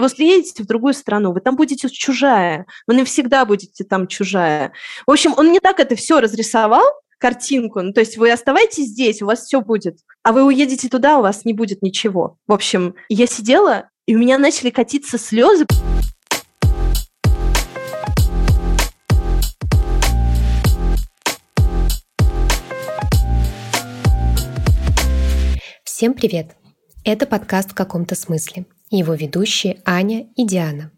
вы съедете в другую страну, вы там будете чужая, вы навсегда будете там чужая. В общем, он не так это все разрисовал, картинку. Ну, то есть вы оставайтесь здесь, у вас все будет. А вы уедете туда, у вас не будет ничего. В общем, я сидела, и у меня начали катиться слезы. Всем привет! Это подкаст в каком-то смысле. Его ведущие Аня и Диана.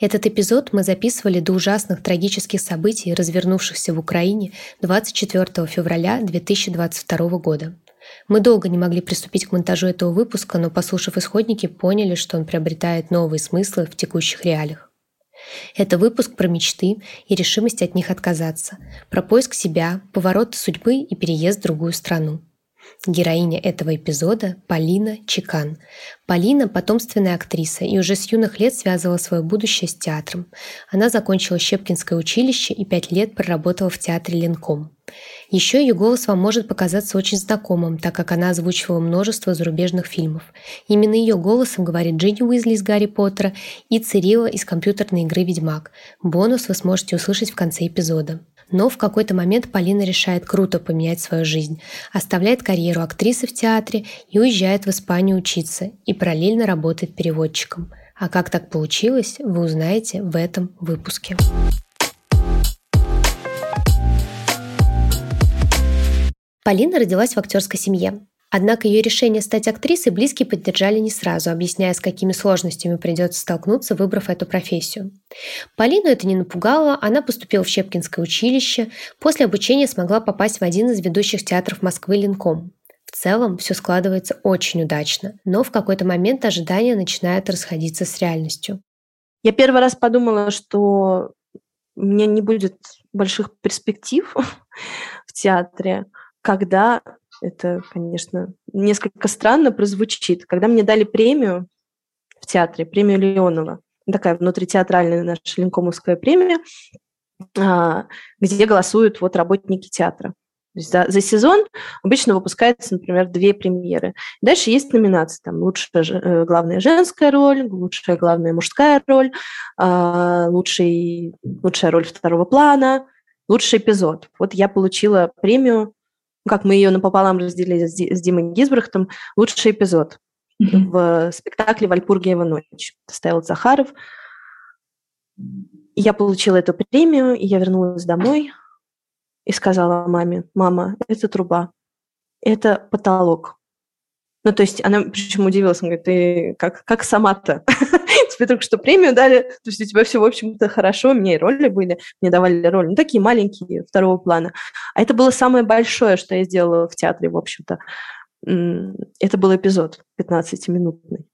Этот эпизод мы записывали до ужасных трагических событий, развернувшихся в Украине 24 февраля 2022 года. Мы долго не могли приступить к монтажу этого выпуска, но, послушав исходники, поняли, что он приобретает новые смыслы в текущих реалиях. Это выпуск про мечты и решимость от них отказаться, про поиск себя, повороты судьбы и переезд в другую страну. Героиня этого эпизода – Полина Чекан. Полина – потомственная актриса и уже с юных лет связывала свое будущее с театром. Она закончила Щепкинское училище и пять лет проработала в театре Ленком. Еще ее голос вам может показаться очень знакомым, так как она озвучивала множество зарубежных фильмов. Именно ее голосом говорит Джинни Уизли из «Гарри Поттера» и Цирила из компьютерной игры «Ведьмак». Бонус вы сможете услышать в конце эпизода. Но в какой-то момент Полина решает круто поменять свою жизнь, оставляет карьеру актрисы в театре и уезжает в Испанию учиться и параллельно работает переводчиком. А как так получилось, вы узнаете в этом выпуске. Полина родилась в актерской семье. Однако ее решение стать актрисой близкие поддержали не сразу, объясняя, с какими сложностями придется столкнуться, выбрав эту профессию. Полину это не напугало, она поступила в Щепкинское училище, после обучения смогла попасть в один из ведущих театров Москвы «Ленком». В целом все складывается очень удачно, но в какой-то момент ожидания начинают расходиться с реальностью. Я первый раз подумала, что у меня не будет больших перспектив в театре, когда это, конечно, несколько странно прозвучит. Когда мне дали премию в театре, премию Леонова, такая внутритеатральная наша Ленкомовская премия, а, где голосуют вот работники театра. за, за сезон обычно выпускается, например, две премьеры. Дальше есть номинации, там лучшая э, главная женская роль, лучшая главная мужская роль, а, лучший, лучшая роль второго плана, лучший эпизод. Вот я получила премию как мы ее напополам разделили с, Ди, с Димой Гизбрахтом, лучший эпизод mm-hmm. в спектакле «Вальпургиева ночь». Ставил Захаров. я получила эту премию, и я вернулась домой и сказала маме, мама, это труба, это потолок. Ну, то есть она причем удивилась, она говорит, ты как, как сама-то? тебе только что премию дали, то есть у тебя все, в общем-то, хорошо, мне и роли были, мне давали роли, ну, такие маленькие, второго плана. А это было самое большое, что я сделала в театре, в общем-то. Это был эпизод 15-минутный.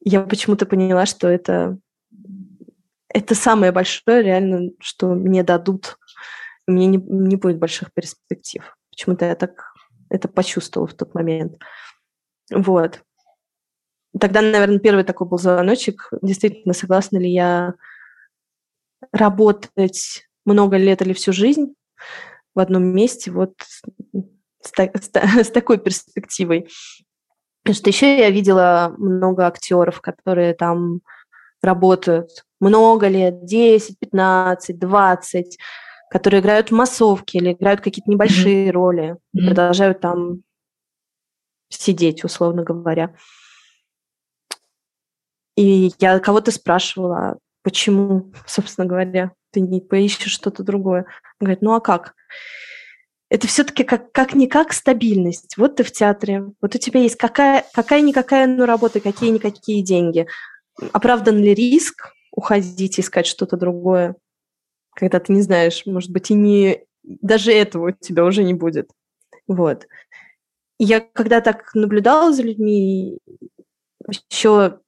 Я почему-то поняла, что это, это самое большое реально, что мне дадут. Мне не, не будет больших перспектив. Почему-то я так это почувствовала в тот момент. Вот. Тогда, наверное, первый такой был звоночек. Действительно, согласна ли я работать много лет или всю жизнь в одном месте вот с, с, с такой перспективой. Потому что еще я видела много актеров, которые там работают много лет, 10, 15, 20, которые играют в массовке или играют какие-то небольшие mm-hmm. роли mm-hmm. продолжают там сидеть, условно говоря. И я кого-то спрашивала, почему, собственно говоря, ты не поищешь что-то другое. Он говорит, ну а как? Это все-таки как, как-никак стабильность. Вот ты в театре, вот у тебя есть какая, какая-никакая ну, работа, какие-никакие деньги. Оправдан ли риск уходить, искать что-то другое, когда ты не знаешь, может быть, и не даже этого у тебя уже не будет. Вот. Я когда так наблюдала за людьми, еще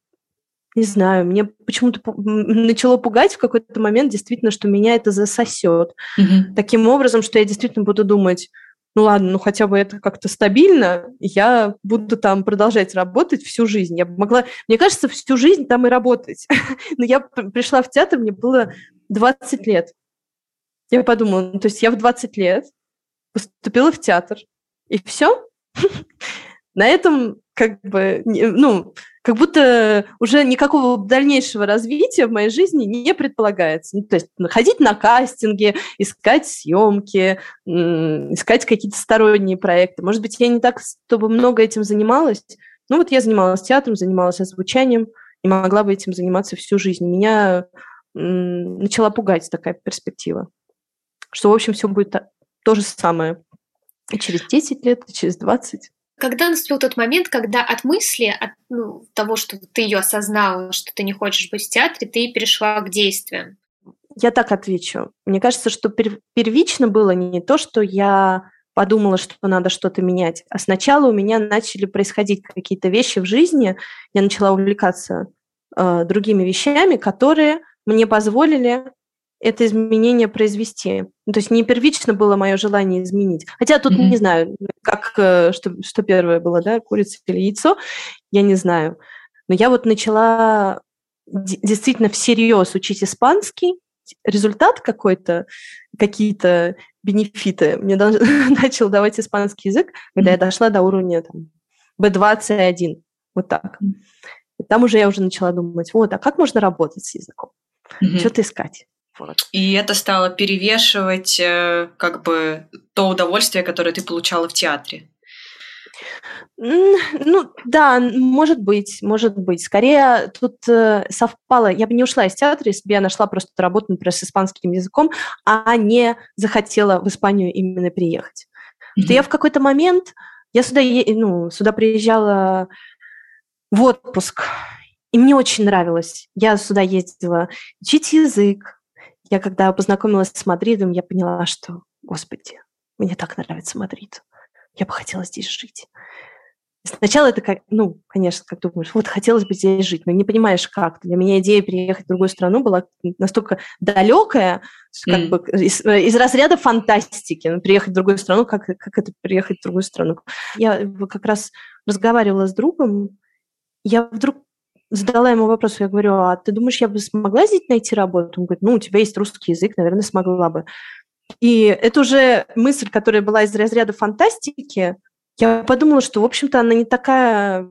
не знаю, мне почему-то начало пугать в какой-то момент действительно, что меня это засосет. Mm-hmm. Таким образом, что я действительно буду думать, ну ладно, ну хотя бы это как-то стабильно, я буду там продолжать работать всю жизнь. Я могла, мне кажется, всю жизнь там и работать. Но я пришла в театр, мне было 20 лет. Я подумала, ну, то есть я в 20 лет поступила в театр, и все. На этом как бы, ну, как будто уже никакого дальнейшего развития в моей жизни не предполагается. Ну, то есть ходить на кастинги, искать съемки, искать какие-то сторонние проекты. Может быть, я не так, чтобы много этим занималась. Ну вот я занималась театром, занималась озвучанием и могла бы этим заниматься всю жизнь. Меня начала пугать такая перспектива, что, в общем, все будет то же самое и через 10 лет, и через 20. Когда наступил тот момент, когда от мысли, от ну, того, что ты ее осознала, что ты не хочешь быть в театре, ты перешла к действиям? Я так отвечу. Мне кажется, что первично было не то, что я подумала, что надо что-то менять, а сначала у меня начали происходить какие-то вещи в жизни, я начала увлекаться э, другими вещами, которые мне позволили это изменение произвести. Ну, то есть не первично было мое желание изменить. Хотя тут mm-hmm. не знаю, как, э, что, что первое было, да, курица или яйцо, я не знаю. Но я вот начала действительно всерьез учить испанский, результат какой-то, какие-то бенефиты мне начал давать испанский язык, когда mm-hmm. я дошла до уровня там, B21, вот так. И там уже я уже начала думать, вот, а как можно работать с языком? Mm-hmm. Что-то искать. Вот. И это стало перевешивать э, как бы то удовольствие, которое ты получала в театре. Ну, да, может быть, может быть. Скорее тут э, совпало. Я бы не ушла из театра, если бы я нашла просто работу, например, с испанским языком, а не захотела в Испанию именно приехать. Mm-hmm. Что я в какой-то момент, я сюда, ну, сюда приезжала в отпуск, и мне очень нравилось. Я сюда ездила учить язык, я когда познакомилась с Мадридом, я поняла, что, господи, мне так нравится Мадрид. Я бы хотела здесь жить. Сначала это как, ну, конечно, как думаешь, вот хотелось бы здесь жить, но не понимаешь как. Для меня идея переехать в другую страну была настолько далекая, как mm. бы из, из разряда фантастики. Ну, приехать в другую страну, как, как это приехать в другую страну. Я как раз разговаривала с другом, я вдруг задала ему вопрос, я говорю, а ты думаешь, я бы смогла здесь найти работу? Он говорит, ну, у тебя есть русский язык, наверное, смогла бы. И это уже мысль, которая была из разряда фантастики. Я подумала, что, в общем-то, она не такая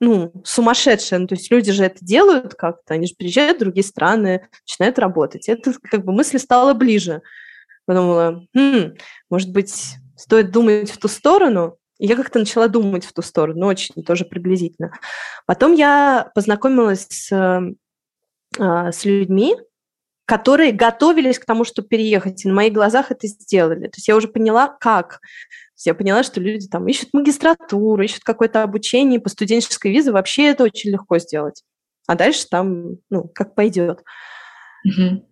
ну, сумасшедшая. Ну, то есть люди же это делают как-то, они же приезжают в другие страны, начинают работать. Это как бы мысль стала ближе. Подумала, хм, может быть, стоит думать в ту сторону. И я как-то начала думать в ту сторону, очень тоже приблизительно. Потом я познакомилась с, э, с людьми, которые готовились к тому, чтобы переехать, и на моих глазах это сделали. То есть я уже поняла, как. я поняла, что люди там ищут магистратуру, ищут какое-то обучение по студенческой визе, вообще это очень легко сделать. А дальше там, ну, как пойдет. Mm-hmm.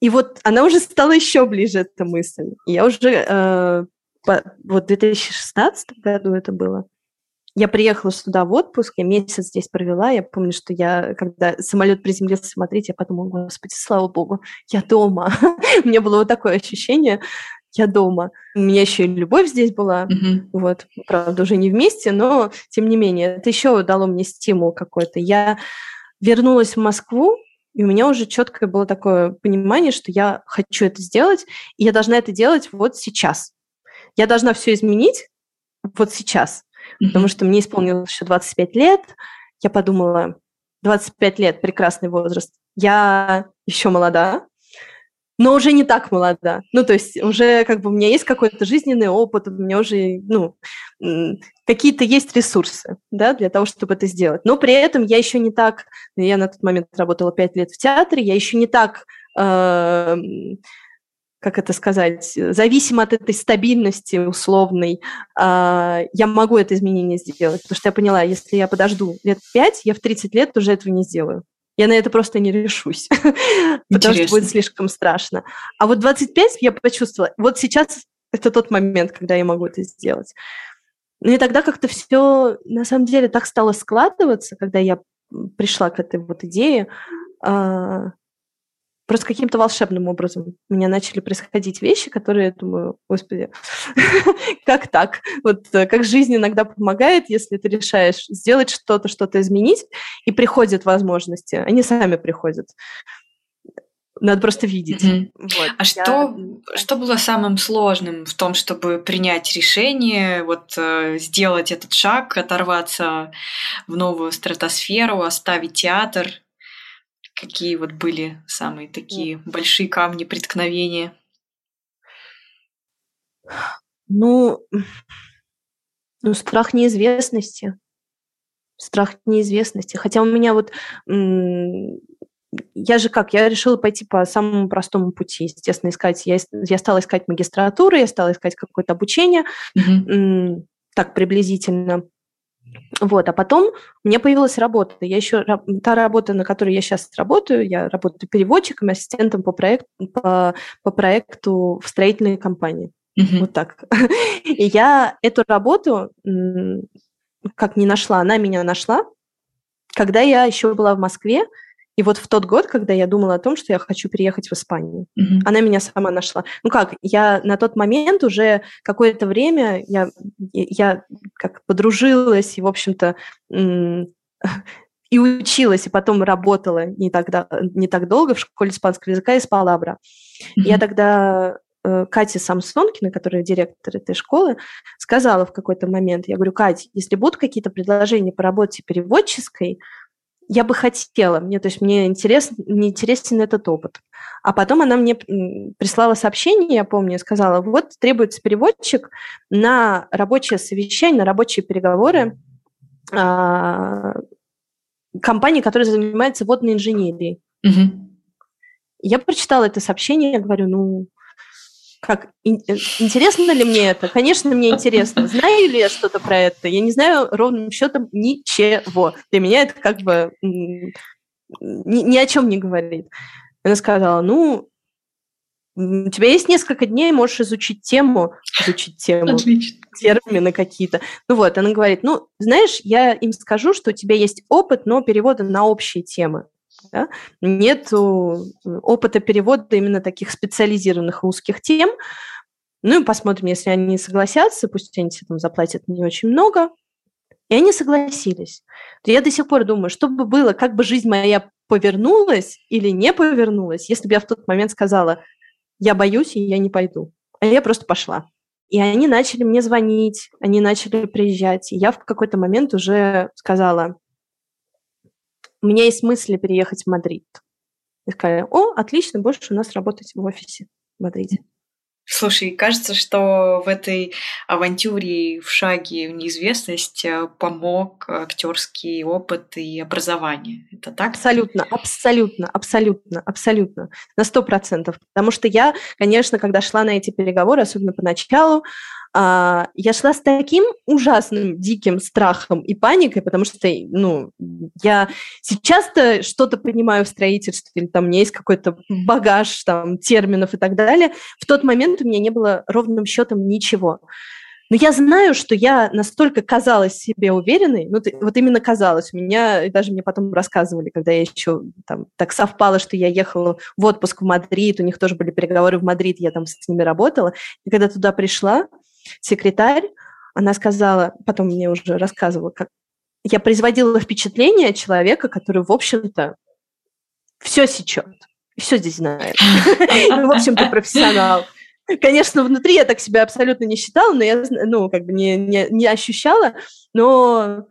И вот она уже стала еще ближе, эта мысль. И я уже э, вот в 2016 году это было, я приехала сюда в отпуск, я месяц здесь провела. Я помню, что я, когда самолет приземлился смотреть, я подумала, господи, слава богу, я дома. У меня было вот такое ощущение, я дома. У меня еще и любовь здесь была, mm-hmm. вот, правда, уже не вместе, но тем не менее, это еще дало мне стимул какой-то. Я вернулась в Москву, и у меня уже четкое было такое понимание, что я хочу это сделать, и я должна это делать вот сейчас я должна все изменить вот сейчас, mm-hmm. потому что мне исполнилось еще 25 лет. Я подумала, 25 лет – прекрасный возраст. Я еще молода, но уже не так молода. Ну, то есть уже как бы у меня есть какой-то жизненный опыт, у меня уже, ну, какие-то есть ресурсы, да, для того, чтобы это сделать. Но при этом я еще не так, я на тот момент работала 5 лет в театре, я еще не так э, как это сказать, зависимо от этой стабильности условной, а, я могу это изменение сделать. Потому что я поняла, если я подожду лет пять, я в 30 лет уже этого не сделаю. Я на это просто не решусь, потому что будет слишком страшно. А вот 25 я почувствовала, вот сейчас это тот момент, когда я могу это сделать. Ну и тогда как-то все на самом деле так стало складываться, когда я пришла к этой вот идее, а, Просто каким-то волшебным образом у меня начали происходить вещи, которые я думаю, господи, как так? Вот э, как жизнь иногда помогает, если ты решаешь сделать что-то, что-то изменить, и приходят возможности, они сами приходят. Надо просто видеть. Mm-hmm. Вот. А я... что, что было самым сложным в том, чтобы принять решение, вот э, сделать этот шаг, оторваться в новую стратосферу, оставить театр? Какие вот были самые такие mm. большие камни преткновения? Ну, ну, страх неизвестности. Страх неизвестности. Хотя у меня вот я же как, я решила пойти по самому простому пути, естественно, искать. Я, я стала искать магистратуру, я стала искать какое-то обучение, mm-hmm. так приблизительно. Вот, а потом у меня появилась работа. Я еще та работа, на которой я сейчас работаю, я работаю переводчиком, ассистентом по проекту по, по проекту в строительной компании. Mm-hmm. Вот так. И я эту работу как не нашла, она меня нашла, когда я еще была в Москве, и вот в тот год, когда я думала о том, что я хочу переехать в Испанию, mm-hmm. она меня сама нашла. Ну как, я на тот момент уже какое-то время я, я как подружилась и, в общем-то, и училась, и потом работала не так, не так долго в школе испанского языка из Палабра. Mm-hmm. Я тогда э, Кате Самсонкина, которая директор этой школы, сказала в какой-то момент, я говорю, Катя, если будут какие-то предложения по работе переводческой, я бы хотела, мне, то есть мне, интерес, мне интересен этот опыт. А потом она мне прислала сообщение, я помню, сказала, вот требуется переводчик на рабочее совещание, на рабочие переговоры а, компании, которая занимается водной инженерией. Угу. Я прочитала это сообщение, я говорю, ну, как э, интересно ли мне это? Конечно, мне интересно. Знаю ли я что-то про это? Я не знаю ровным счетом ничего. Для меня это как бы ни, ни о чем не говорит. Она сказала, ну, у тебя есть несколько дней, можешь изучить тему, изучить тему, Отлично. термины какие-то. Ну вот, она говорит, ну, знаешь, я им скажу, что у тебя есть опыт, но перевода на общие темы. Да? Нет опыта перевода именно таких специализированных узких тем. Ну и посмотрим, если они согласятся, пусть они там заплатят не очень много. И они согласились. Я до сих пор думаю, что бы было, как бы жизнь моя повернулась или не повернулась, если бы я в тот момент сказала, я боюсь, и я не пойду. А я просто пошла. И они начали мне звонить, они начали приезжать. И я в какой-то момент уже сказала, у меня есть мысли переехать в Мадрид. И сказали, о, отлично, больше у нас работать в офисе в Мадриде. Слушай, кажется, что в этой авантюре в шаге в неизвестность э, помог актерский опыт и образование. Это так? Абсолютно, абсолютно, абсолютно, абсолютно. На сто процентов. Потому что я, конечно, когда шла на эти переговоры, особенно поначалу, а, я шла с таким ужасным, диким страхом и паникой, потому что, ну, я сейчас-то что-то понимаю в строительстве, или там у меня есть какой-то багаж там терминов и так далее. В тот момент у меня не было ровным счетом ничего. Но я знаю, что я настолько казалась себе уверенной, ну, вот именно казалось. У меня, даже мне потом рассказывали, когда я еще там так совпало, что я ехала в отпуск в Мадрид, у них тоже были переговоры в Мадрид, я там с ними работала. И когда туда пришла, секретарь, она сказала, потом мне уже рассказывала, как я производила впечатление человека, который, в общем-то, все сечет, все здесь знает. В общем-то, профессионал. Конечно, внутри я так себя абсолютно не считала, но я, ну, как бы не, не, не ощущала, но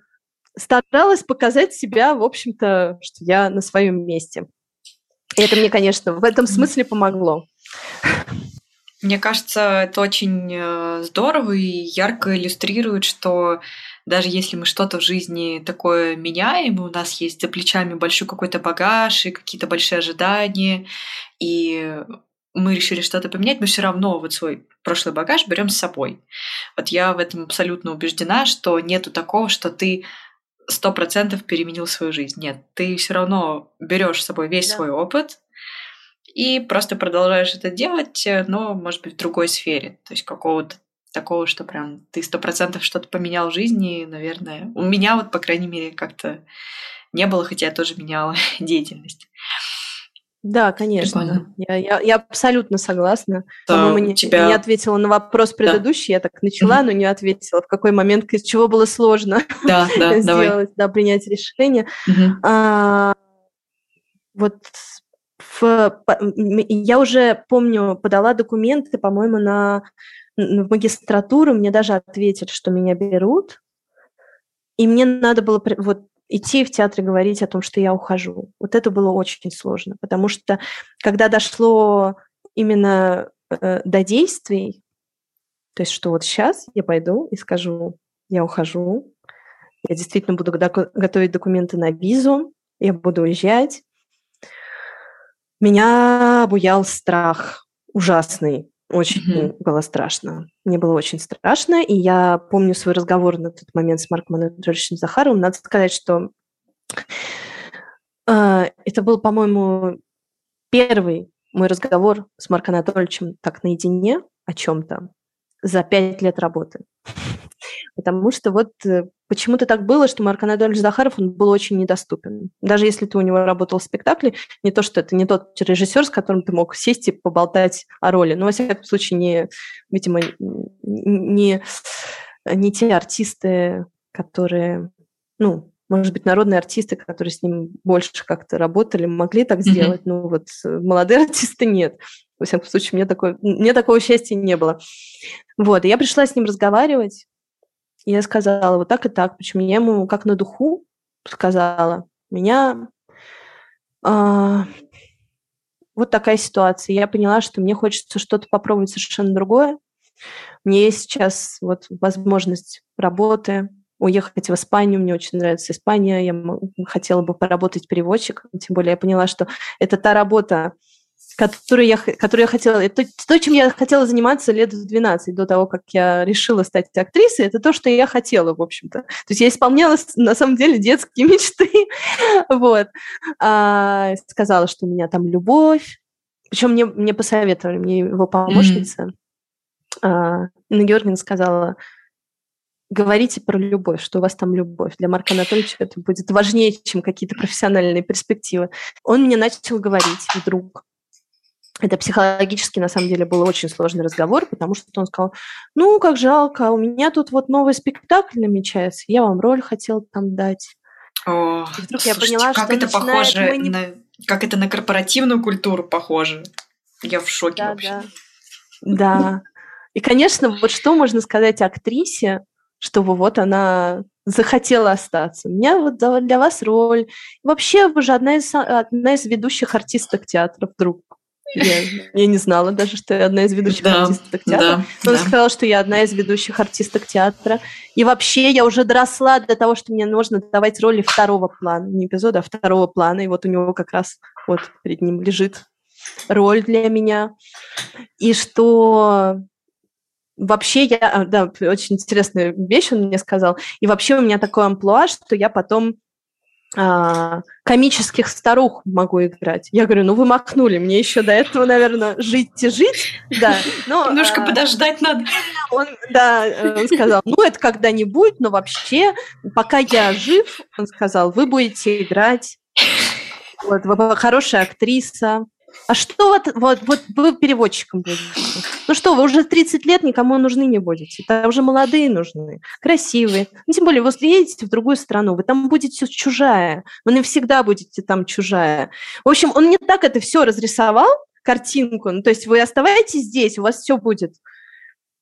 старалась показать себя, в общем-то, что я на своем месте. И это мне, конечно, в этом смысле помогло. Мне кажется, это очень э, здорово и ярко иллюстрирует, что даже если мы что-то в жизни такое меняем, у нас есть за плечами большой какой-то багаж и какие-то большие ожидания, и мы решили что-то поменять, мы все равно вот свой прошлый багаж берем с собой. Вот я в этом абсолютно убеждена, что нету такого, что ты сто процентов переменил свою жизнь. Нет, ты все равно берешь с собой весь да. свой опыт, и просто продолжаешь это делать, э, но, может быть, в другой сфере. То есть какого-то такого, что прям ты сто процентов что-то поменял в жизни, наверное. У меня вот, по крайней мере, как-то не было, хотя я тоже меняла деятельность. Да, конечно. Я, я, я абсолютно согласна. По-моему, не, тебя... не ответила на вопрос предыдущий. Да. Я так начала, но не ответила. В какой момент, из чего было сложно да, да, сделать, да, принять решение. А, вот я уже помню, подала документы, по-моему, на в магистратуру, мне даже ответили, что меня берут, и мне надо было вот идти в театр и говорить о том, что я ухожу. Вот это было очень сложно, потому что когда дошло именно э, до действий, то есть что вот сейчас я пойду и скажу, я ухожу, я действительно буду готовить документы на визу, я буду уезжать. Меня обуял страх ужасный. Очень mm-hmm. было страшно. Мне было очень страшно, и я помню свой разговор на тот момент с Марком Анатольевичем Захаровым. Надо сказать, что э, это был, по-моему, первый мой разговор с Марком Анатольевичем так наедине о чем-то за пять лет работы. Потому что вот э, почему-то так было, что Марк Анатольевич Захаров, он был очень недоступен. Даже если ты у него работал в спектакле, не то, что это не тот режиссер, с которым ты мог сесть и поболтать о роли. Но, во всяком случае, не, видимо, не, не те артисты, которые, ну, может быть, народные артисты, которые с ним больше как-то работали, могли так сделать, mm-hmm. но вот э, молодые артисты нет. Во всяком случае, мне, такое, мне такого счастья не было. Вот, и я пришла с ним разговаривать, и я сказала вот так и так, причем я ему как на духу сказала, меня а, вот такая ситуация. Я поняла, что мне хочется что-то попробовать совершенно другое. Мне есть сейчас вот возможность работы, уехать в Испанию. Мне очень нравится Испания. Я хотела бы поработать переводчиком. Тем более я поняла, что это та работа, которую я, которую я хотела, то, то, чем я хотела заниматься лет в 12, до того, как я решила стать актрисой, это то, что я хотела, в общем-то. То есть я исполняла, на самом деле, детские мечты, вот. А, сказала, что у меня там любовь, причем мне, мне посоветовали, мне его помощница, mm-hmm. а, Инна Георгиевна сказала, говорите про любовь, что у вас там любовь. Для Марка Анатольевича это будет важнее, чем какие-то профессиональные перспективы. Он мне начал говорить вдруг, это психологически, на самом деле, был очень сложный разговор, потому что он сказал, ну, как жалко, у меня тут вот новый спектакль намечается, я вам роль хотел там дать. О, и вдруг слушайте, я поняла, как что это похоже мани... на, как это на корпоративную культуру похоже. Я в шоке да, вообще. Да. да. И, конечно, вот что можно сказать актрисе, чтобы вот она захотела остаться. У меня вот для вас роль. Вообще, вы же одна из, одна из ведущих артисток театра вдруг. Я, я не знала даже, что я одна из ведущих да, артисток театра. Да, Он да. сказал, что я одна из ведущих артисток театра. И вообще я уже доросла до того, что мне нужно давать роли второго плана. Не эпизода, а второго плана. И вот у него как раз вот перед ним лежит роль для меня. И что вообще я... А, да, очень интересная вещь он мне сказал. И вообще у меня такой амплуа, что я потом а, комических старух могу играть. Я говорю, ну вы махнули, мне еще до этого, наверное, жить и жить. Да, но, Немножко а, подождать надо. Он, да, он сказал, ну это когда-нибудь, но вообще, пока я жив, он сказал, вы будете играть, вот, вы хорошая актриса, а что вот, вот, вот вы переводчиком будете? Ну что, вы уже 30 лет никому нужны не будете. Там уже молодые нужны, красивые. Ну, тем более, вы едете в другую страну, вы там будете чужая. Вы навсегда будете там чужая. В общем, он не так это все разрисовал, картинку. Ну, то есть вы оставаетесь здесь, у вас все будет.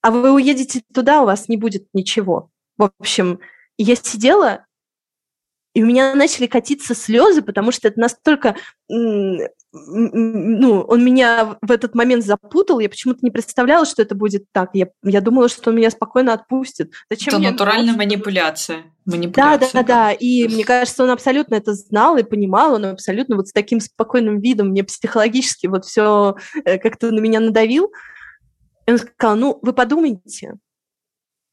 А вы уедете туда, у вас не будет ничего. В общем, я сидела и у меня начали катиться слезы, потому что это настолько, ну, он меня в этот момент запутал, я почему-то не представляла, что это будет так. Я, я думала, что он меня спокойно отпустит. Зачем это натуральная манипуляция. манипуляция. Да, да, да. И мне кажется, он абсолютно это знал и понимал, он абсолютно вот с таким спокойным видом мне психологически вот все э, как-то на меня надавил. И он сказал, ну, вы подумайте.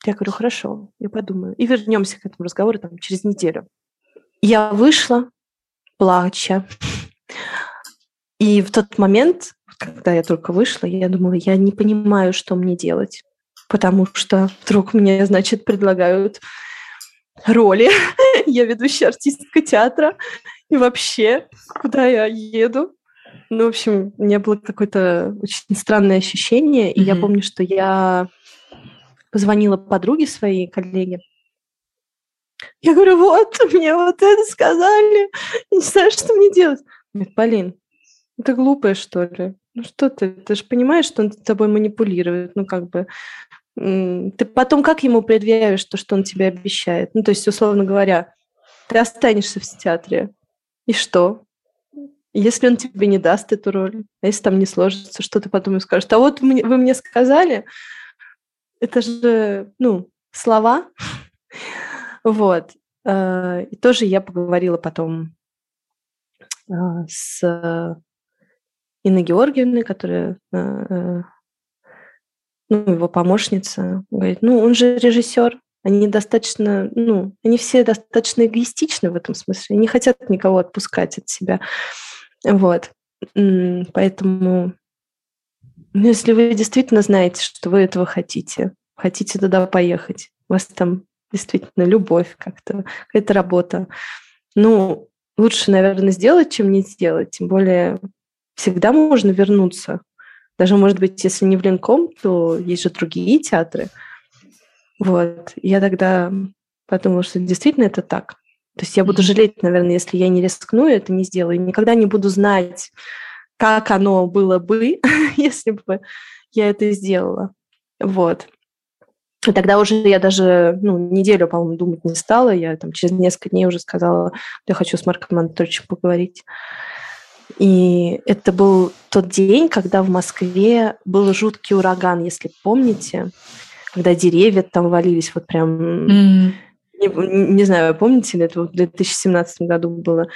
Я говорю, хорошо, я подумаю. И вернемся к этому разговору там, через неделю. Я вышла, плача. И в тот момент, когда я только вышла, я думала, я не понимаю, что мне делать. Потому что вдруг мне, значит, предлагают роли. я ведущая артистка театра. И вообще, куда я еду? Ну, в общем, у меня было какое-то очень странное ощущение. И mm-hmm. я помню, что я позвонила подруге своей, коллеге, я говорю, вот, мне вот это сказали, не знаю, что мне делать. Говорит, Полин, Ты глупая, что ли? Ну что ты? Ты же понимаешь, что он тобой манипулирует. Ну как бы... Ты потом как ему предъявишь то, что он тебе обещает? Ну то есть, условно говоря, ты останешься в театре. И что? Если он тебе не даст эту роль, а если там не сложится, что ты потом ему скажешь? А вот вы мне сказали, это же, ну, слова. Вот. Э, и тоже я поговорила потом э, с Инной Георгиевной, которая э, ну, его помощница, говорит, ну, он же режиссер, они достаточно, ну, они все достаточно эгоистичны в этом смысле, не хотят никого отпускать от себя. Вот. Поэтому, ну, если вы действительно знаете, что вы этого хотите, хотите туда поехать, у вас там действительно любовь как-то, какая-то работа, ну, лучше, наверное, сделать, чем не сделать. Тем более всегда можно вернуться. Даже, может быть, если не в Ленком, то есть же другие театры – вот. Я тогда подумала, что действительно это так. То есть я буду жалеть, наверное, если я не рискну это не сделаю. Никогда не буду знать, как оно было бы, если бы я это сделала. Вот. И тогда уже я даже ну, неделю, по-моему, думать не стала. Я там через несколько дней уже сказала, я хочу с Марком Анатольевичем поговорить. И это был тот день, когда в Москве был жуткий ураган, если помните когда деревья там валились, вот прям... Mm. Не, не знаю, помните ли, это в 2017 году было.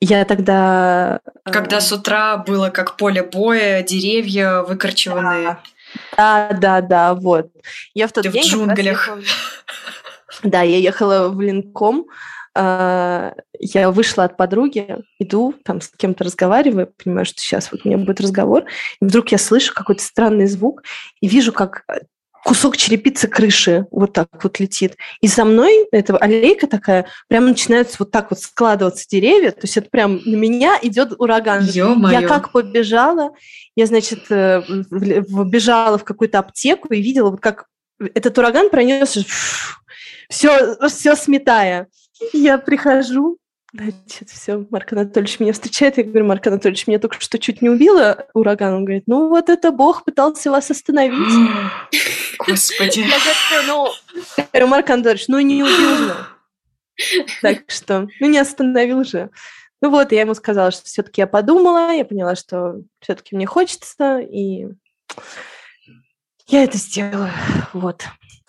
Я тогда... Э, когда с утра было как поле боя, деревья выкорчеванные. Да, да, да, да вот. Я в тот Ты день... в джунглях. Ехала... Да, я ехала в Линком, я вышла от подруги, иду, там с кем-то разговариваю, понимаю, что сейчас вот у меня будет разговор, и вдруг я слышу какой-то странный звук и вижу, как кусок черепицы крыши вот так вот летит. И за мной эта аллейка такая, прям начинаются вот так вот складываться деревья, то есть это прям на меня идет ураган. Ё-моё. Я как побежала, я, значит, э, побежала в какую-то аптеку и видела, вот как этот ураган пронес все, все сметая. Я прихожу, Значит, все, Марк Анатольевич меня встречает. Я говорю, Марк Анатольевич, меня только что чуть не убило ураган. Он говорит, ну вот это Бог пытался вас остановить. Господи. Я говорю, ну, говорю, Марк Анатольевич, ну не убил же. Так что, ну не остановил же. Ну вот, я ему сказала, что все-таки я подумала, я поняла, что все-таки мне хочется, и я это сделаю. Вот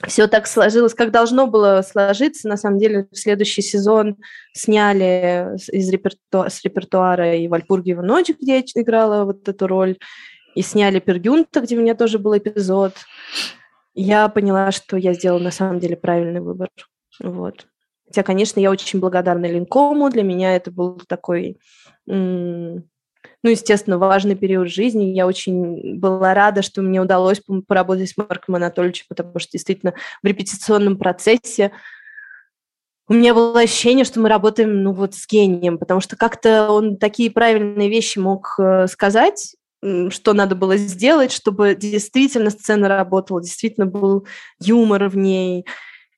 все так сложилось, как должно было сложиться. На самом деле, в следующий сезон сняли из репертуара, с репертуара и Вальпургиева ночь, где я играла вот эту роль, и сняли Пергюнта, где у меня тоже был эпизод. Я поняла, что я сделала на самом деле правильный выбор. Вот. Хотя, конечно, я очень благодарна Линкому. Для меня это был такой ну, естественно, важный период жизни. Я очень была рада, что мне удалось поработать с Марком Анатольевичем, потому что действительно в репетиционном процессе у меня было ощущение, что мы работаем, ну, вот с гением, потому что как-то он такие правильные вещи мог э, сказать, что надо было сделать, чтобы действительно сцена работала, действительно был юмор в ней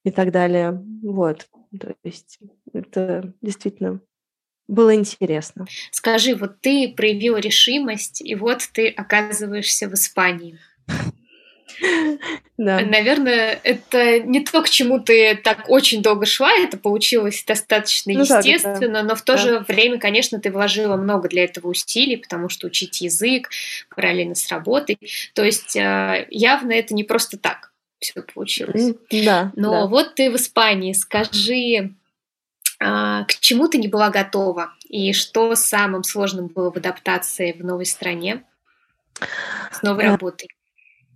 и так далее. Вот. То есть это действительно было интересно. Скажи, вот ты проявила решимость, и вот ты оказываешься в Испании. Да. Наверное, это не то, к чему ты так очень долго шла, это получилось достаточно ну, естественно, да, да. но в то да. же время, конечно, ты вложила много для этого усилий, потому что учить язык параллельно с работой. То есть э, явно это не просто так все получилось. Да. Но да. вот ты в Испании, скажи, а, к чему ты не была готова и что самым сложным было в адаптации в новой стране с новой э, работой?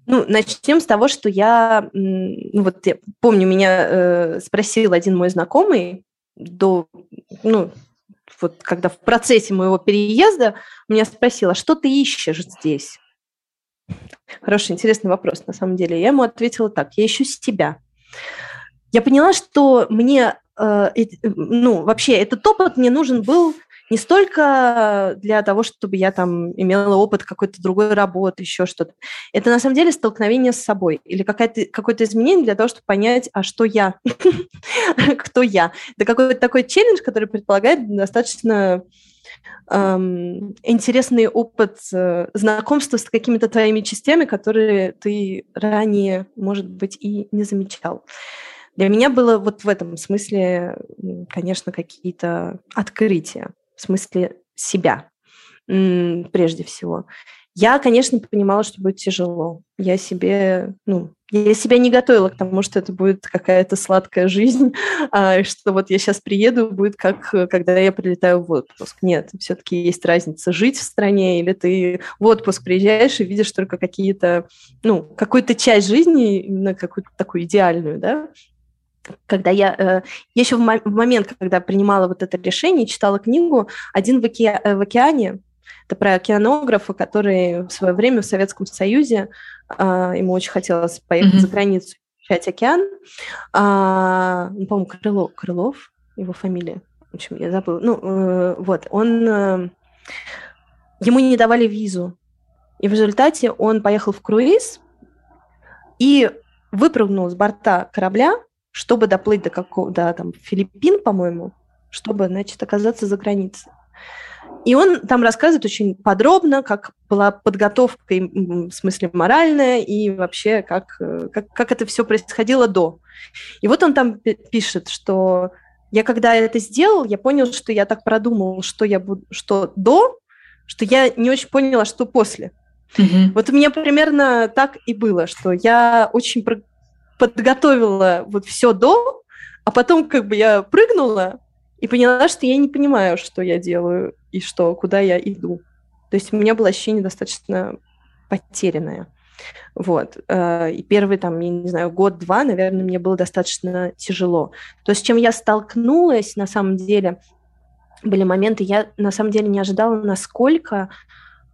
Ну, начнем с того, что я, ну вот я помню, меня э, спросил один мой знакомый до, ну, вот когда в процессе моего переезда меня спросила, что ты ищешь здесь? Хороший, интересный вопрос, на самом деле. Я ему ответила так, я ищу себя. Я поняла, что мне ну, вообще, этот опыт мне нужен был не столько для того, чтобы я там имела опыт какой-то другой работы, еще что-то. Это на самом деле столкновение с собой или какое-то, изменение для того, чтобы понять, а что я, кто я. Это какой-то такой челлендж, который предполагает достаточно эм, интересный опыт э, знакомства с какими-то твоими частями, которые ты ранее, может быть, и не замечал. Для меня было вот в этом смысле, конечно, какие-то открытия в смысле себя прежде всего. Я, конечно, понимала, что будет тяжело. Я себе, ну, я себя не готовила к тому, что это будет какая-то сладкая жизнь, а, что вот я сейчас приеду, будет как когда я прилетаю в отпуск. Нет, все-таки есть разница жить в стране или ты в отпуск приезжаешь и видишь только какие-то, ну, какую-то часть жизни, именно какую-то такую идеальную, да, когда я, э, еще в, в момент, когда принимала вот это решение, читала книгу «Один в, оке, в океане», это про океанографа, который в свое время в Советском Союзе, э, ему очень хотелось поехать mm-hmm. за границу, изучать океан. А, ну, по-моему, Крылов, Крылов, его фамилия. В общем, я забыла. Ну, э, вот, он... Э, ему не давали визу. И в результате он поехал в круиз и выпрыгнул с борта корабля, чтобы доплыть до какого до там Филиппин, по-моему, чтобы, значит, оказаться за границей. И он там рассказывает очень подробно, как была подготовка, в смысле моральная, и вообще, как, э, как, как это все происходило до. И вот он там пишет, что я когда это сделал, я понял, что я так продумал, что я буду, что до, что я не очень поняла, что после. Mm-hmm. Вот у меня примерно так и было, что я очень подготовила вот все до, а потом как бы я прыгнула и поняла, что я не понимаю, что я делаю и что, куда я иду. То есть у меня было ощущение достаточно потерянное. Вот. Э, и первый, там, я не знаю, год-два, наверное, мне было достаточно тяжело. То, с чем я столкнулась, на самом деле, были моменты, я на самом деле не ожидала, насколько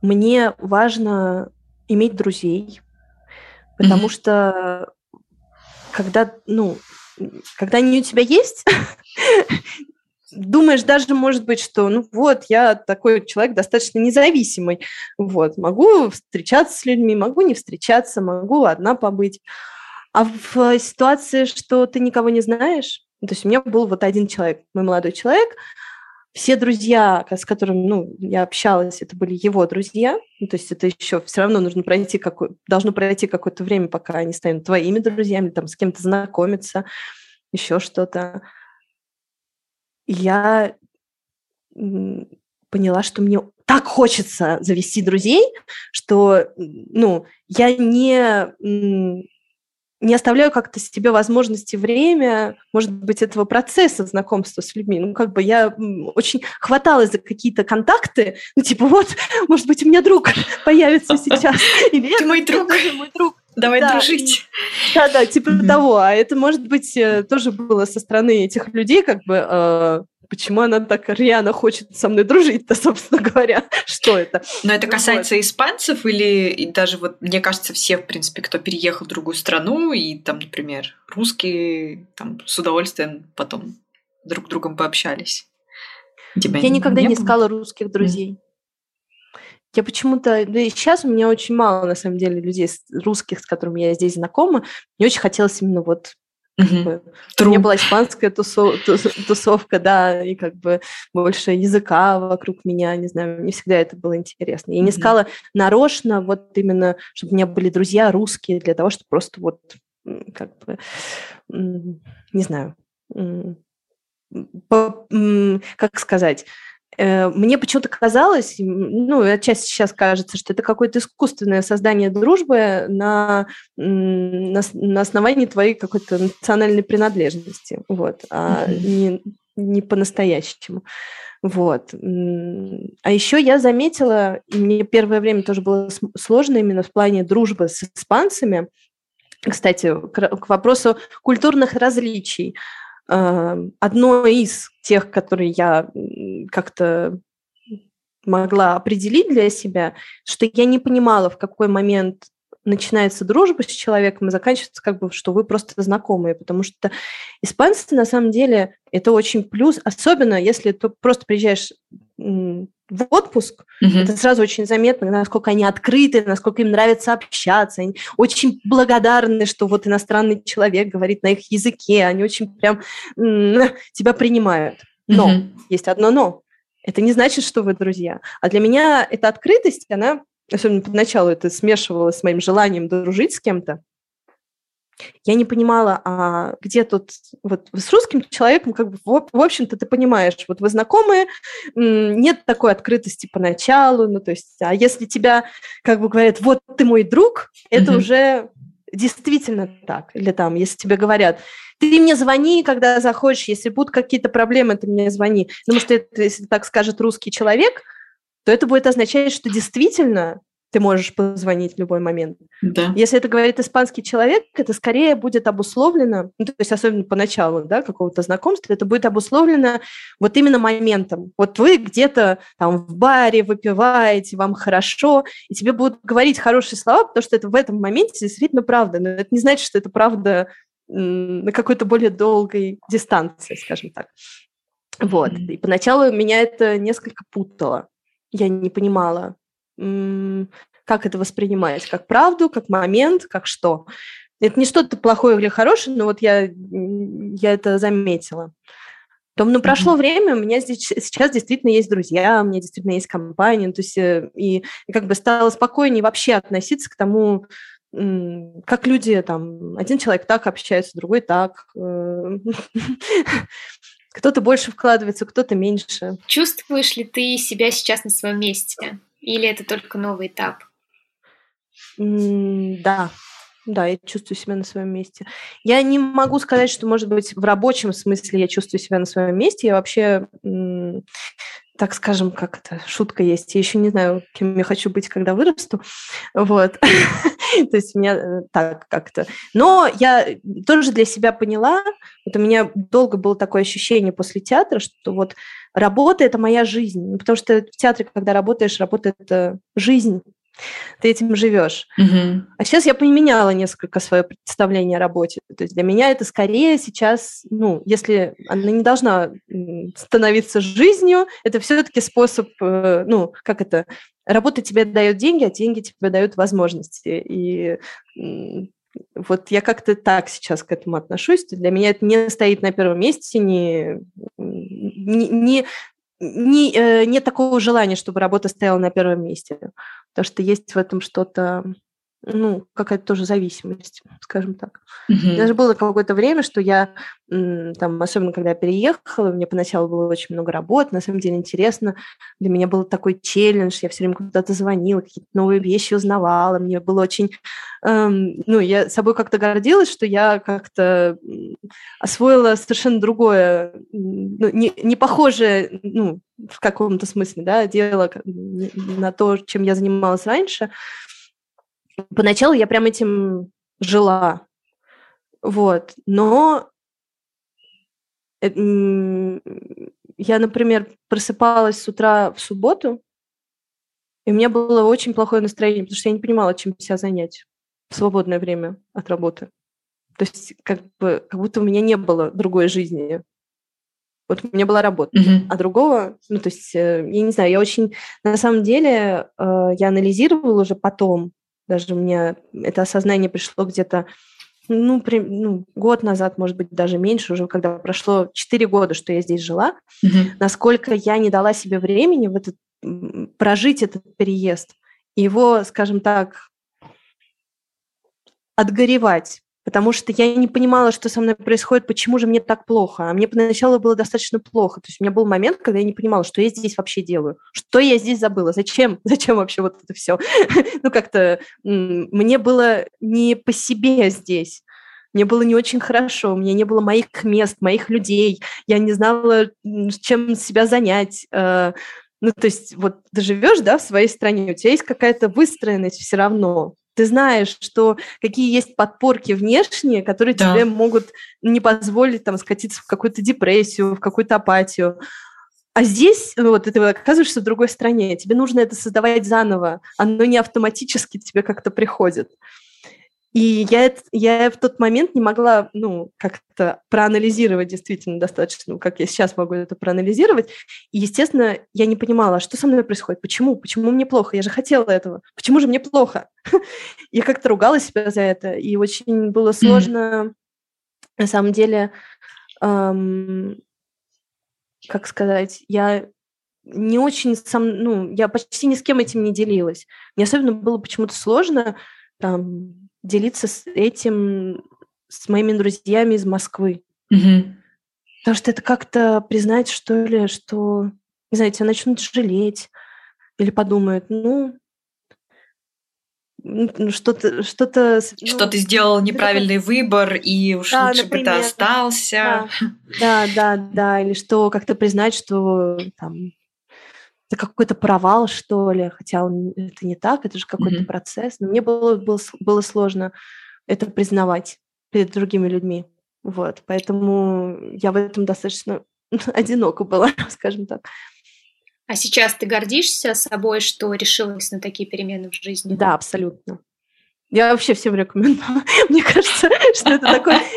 мне важно иметь друзей, потому mm-hmm. что когда, ну, когда они у тебя есть, думаешь даже, может быть, что, ну вот, я такой человек достаточно независимый, вот, могу встречаться с людьми, могу не встречаться, могу одна побыть. А в ситуации, что ты никого не знаешь, то есть у меня был вот один человек, мой молодой человек, все друзья, с которыми ну, я общалась, это были его друзья. Ну, то есть это еще все равно нужно пройти какой, должно пройти какое-то время, пока они станут твоими друзьями, там с кем-то знакомиться, еще что-то. Я поняла, что мне так хочется завести друзей, что ну, я не не оставляю как-то себе возможности, время, может быть, этого процесса знакомства с людьми. Ну, как бы я очень хваталась за какие-то контакты, ну, типа, вот, может быть, у меня друг появится сейчас. Или Ты мой друг. Мой друг. Давай да, дружить. Да, да, типа mm-hmm. того. А это, может быть, э, тоже было со стороны этих людей, как бы, э, почему она так рьяно хочет со мной дружить-то, собственно говоря, что это. Но это касается вот. испанцев или и даже вот, мне кажется, все, в принципе, кто переехал в другую страну, и там, например, русские там с удовольствием потом друг с другом пообщались. Тебя Я никогда не, не искала русских друзей. Mm. Я почему-то, да и сейчас у меня очень мало, на самом деле, людей русских, с которыми я здесь знакома. Мне очень хотелось именно вот Угу. У меня была испанская тусов, тусовка, да, и как бы больше языка вокруг меня, не знаю, мне всегда это было интересно. Я не искала нарочно, вот именно, чтобы у меня были друзья русские, для того, чтобы просто вот, как бы, не знаю, по, как сказать, мне почему-то казалось, ну, отчасти сейчас кажется, что это какое-то искусственное создание дружбы на, на, на основании твоей какой-то национальной принадлежности, вот, а mm-hmm. не, не по-настоящему. Вот. А еще я заметила, и мне первое время тоже было сложно именно в плане дружбы с испанцами, кстати, к вопросу культурных различий. Одно из тех, которые я как-то могла определить для себя, что я не понимала, в какой момент начинается дружба с человеком и заканчивается как бы, что вы просто знакомые, потому что испанцы на самом деле это очень плюс, особенно если ты просто приезжаешь в отпуск, mm-hmm. это сразу очень заметно, насколько они открыты, насколько им нравится общаться, они очень благодарны, что вот иностранный человек говорит на их языке, они очень прям тебя принимают. Но mm-hmm. есть одно но. Это не значит, что вы друзья. А для меня эта открытость, она, особенно поначалу, это смешивалось с моим желанием дружить с кем-то. Я не понимала, а где тут вот с русским человеком, как бы, в, в общем-то, ты понимаешь, вот вы знакомые, нет такой открытости поначалу, ну, то есть, а если тебя, как бы говорят, вот ты мой друг, это mm-hmm. уже действительно так. Или там, если тебе говорят, ты мне звони, когда захочешь, если будут какие-то проблемы, ты мне звони. Потому что это, если так скажет русский человек, то это будет означать, что действительно ты можешь позвонить в любой момент. Да. Если это говорит испанский человек, это скорее будет обусловлено, ну, то есть особенно поначалу, да, какого-то знакомства, это будет обусловлено вот именно моментом. Вот вы где-то там в баре выпиваете, вам хорошо, и тебе будут говорить хорошие слова, потому что это в этом моменте действительно правда. Но это не значит, что это правда на какой-то более долгой дистанции, скажем так. Вот. И поначалу меня это несколько путало. Я не понимала, как это воспринимать, как правду, как момент, как что. Это не что-то плохое или хорошее, но вот я, я это заметила. Потом, ну, прошло mm-hmm. время, у меня здесь, сейчас действительно есть друзья, у меня действительно есть компания, то есть э, и, и как бы стало спокойнее вообще относиться к тому, как люди там, один человек так общается, другой так. Э, кто-то больше вкладывается, кто-то меньше. Чувствуешь ли ты себя сейчас на своем месте? Или это только новый этап? Да, да, я чувствую себя на своем месте. Я не могу сказать, что, может быть, в рабочем смысле я чувствую себя на своем месте. Я вообще, так скажем, как это, шутка есть. Я еще не знаю, кем я хочу быть, когда вырасту. Вот. То есть у меня э, так как-то. Но я тоже для себя поняла, вот у меня долго было такое ощущение после театра, что вот работа – это моя жизнь. Ну, потому что в театре, когда работаешь, работа – это жизнь. Ты этим живешь. Угу. А сейчас я поменяла несколько свое представление о работе. То есть для меня это скорее сейчас, ну, если она не должна становиться жизнью, это все-таки способ, э, ну, как это, работа тебе дает деньги, а деньги тебе дают возможности. И вот я как-то так сейчас к этому отношусь. Для меня это не стоит на первом месте, не, не, не, не, э, нет такого желания, чтобы работа стояла на первом месте, потому что есть в этом что-то ну, какая-то тоже зависимость, скажем так. Mm-hmm. Даже было какое-то время, что я, там, особенно когда я переехала, мне поначалу было очень много работы, на самом деле интересно. Для меня был такой челлендж, я все время куда-то звонила, какие-то новые вещи узнавала, мне было очень... Эм, ну, я собой как-то гордилась, что я как-то освоила совершенно другое, ну, не, не похожее, ну, в каком-то смысле, да, дело на то, чем я занималась раньше. Поначалу я прям этим жила. Вот. Но э, я, например, просыпалась с утра в субботу, и у меня было очень плохое настроение, потому что я не понимала, чем себя занять в свободное время от работы. То есть как, бы, как будто у меня не было другой жизни. Вот у меня была работа, mm-hmm. а другого, ну, то есть, э, я не знаю, я очень, на самом деле, э, я анализировала уже потом, даже мне это осознание пришло где-то ну, при, ну, год назад, может быть, даже меньше, уже когда прошло 4 года, что я здесь жила, mm-hmm. насколько я не дала себе времени в этот, прожить этот переезд, его, скажем так, отгоревать потому что я не понимала, что со мной происходит, почему же мне так плохо. А мне поначалу было достаточно плохо. То есть у меня был момент, когда я не понимала, что я здесь вообще делаю, что я здесь забыла, зачем, зачем вообще вот это все. ну, как-то мне было не по себе здесь. Мне было не очень хорошо, у меня не было моих мест, моих людей, я не знала, чем себя занять. Э, ну, то есть вот ты живешь, да, в своей стране, у тебя есть какая-то выстроенность все равно, ты знаешь, что какие есть подпорки внешние, которые да. тебе могут не позволить там скатиться в какую-то депрессию, в какую-то апатию. А здесь, ну, вот ты оказываешься в другой стране, тебе нужно это создавать заново, оно не автоматически тебе как-то приходит. И я, я в тот момент не могла, ну, как-то проанализировать действительно достаточно, как я сейчас могу это проанализировать. И, естественно, я не понимала, что со мной происходит, почему, почему мне плохо, я же хотела этого, почему же мне плохо? Я как-то ругала себя за это, и очень было сложно, на самом деле, эм, как сказать, я не очень сам, ну, я почти ни с кем этим не делилась. Мне особенно было почему-то сложно там делиться с этим с моими друзьями из Москвы. Угу. Потому что это как-то признать, что ли, что, не знаю, тебя начнут жалеть или подумают, ну, ну что-то... Что-то, ну, что ты сделал неправильный это... выбор, и уж да, лучше например, бы ты остался. Да, да, да, да. Или что, как-то признать, что там это какой-то провал, что ли, хотя он, это не так, это же какой-то mm-hmm. процесс. Но мне было, было, было сложно это признавать перед другими людьми. Вот, поэтому я в этом достаточно одиноко была, скажем так. А сейчас ты гордишься собой, что решилась на такие перемены в жизни? Да, абсолютно. Я вообще всем рекомендую. Мне кажется, что это такое...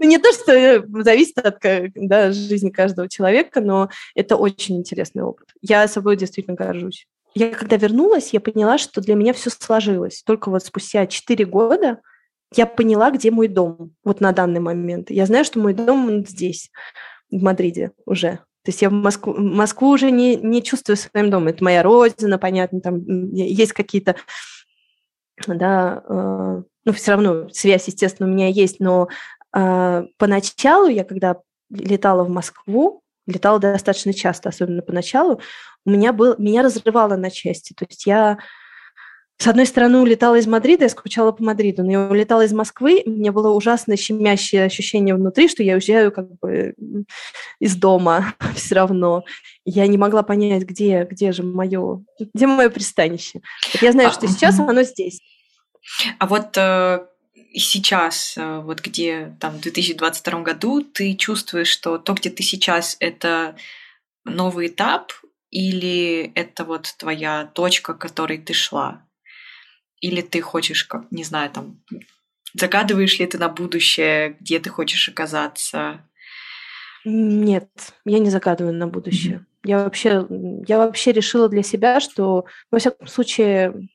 Ну, не то, что зависит от да, жизни каждого человека, но это очень интересный опыт. Я собой действительно горжусь. Я когда вернулась, я поняла, что для меня все сложилось. Только вот спустя 4 года я поняла, где мой дом вот на данный момент. Я знаю, что мой дом здесь, в Мадриде уже. То есть я в Москву, Москву уже не, не чувствую своим домом. Это моя родина, понятно, там есть какие-то да, э, ну, все равно связь, естественно, у меня есть, но э, поначалу я, когда летала в Москву, летала достаточно часто, особенно поначалу, у меня был, меня разрывало на части. То есть я, с одной стороны, улетала из Мадрида, я скучала по Мадриду, но я улетала из Москвы, у меня было ужасно щемящее ощущение внутри, что я уезжаю как бы из дома все равно. Я не могла понять, где, где же мое, где мое пристанище. Вот я знаю, а, что сейчас оно здесь. А вот э, сейчас, э, вот где там в 2022 году, ты чувствуешь, что то, где ты сейчас, это новый этап, или это вот твоя точка, к которой ты шла? Или ты хочешь, как, не знаю, там, загадываешь ли ты на будущее, где ты хочешь оказаться? Нет, я не загадываю на будущее. Mm-hmm. Я вообще, я вообще решила для себя, что, во всяком случае,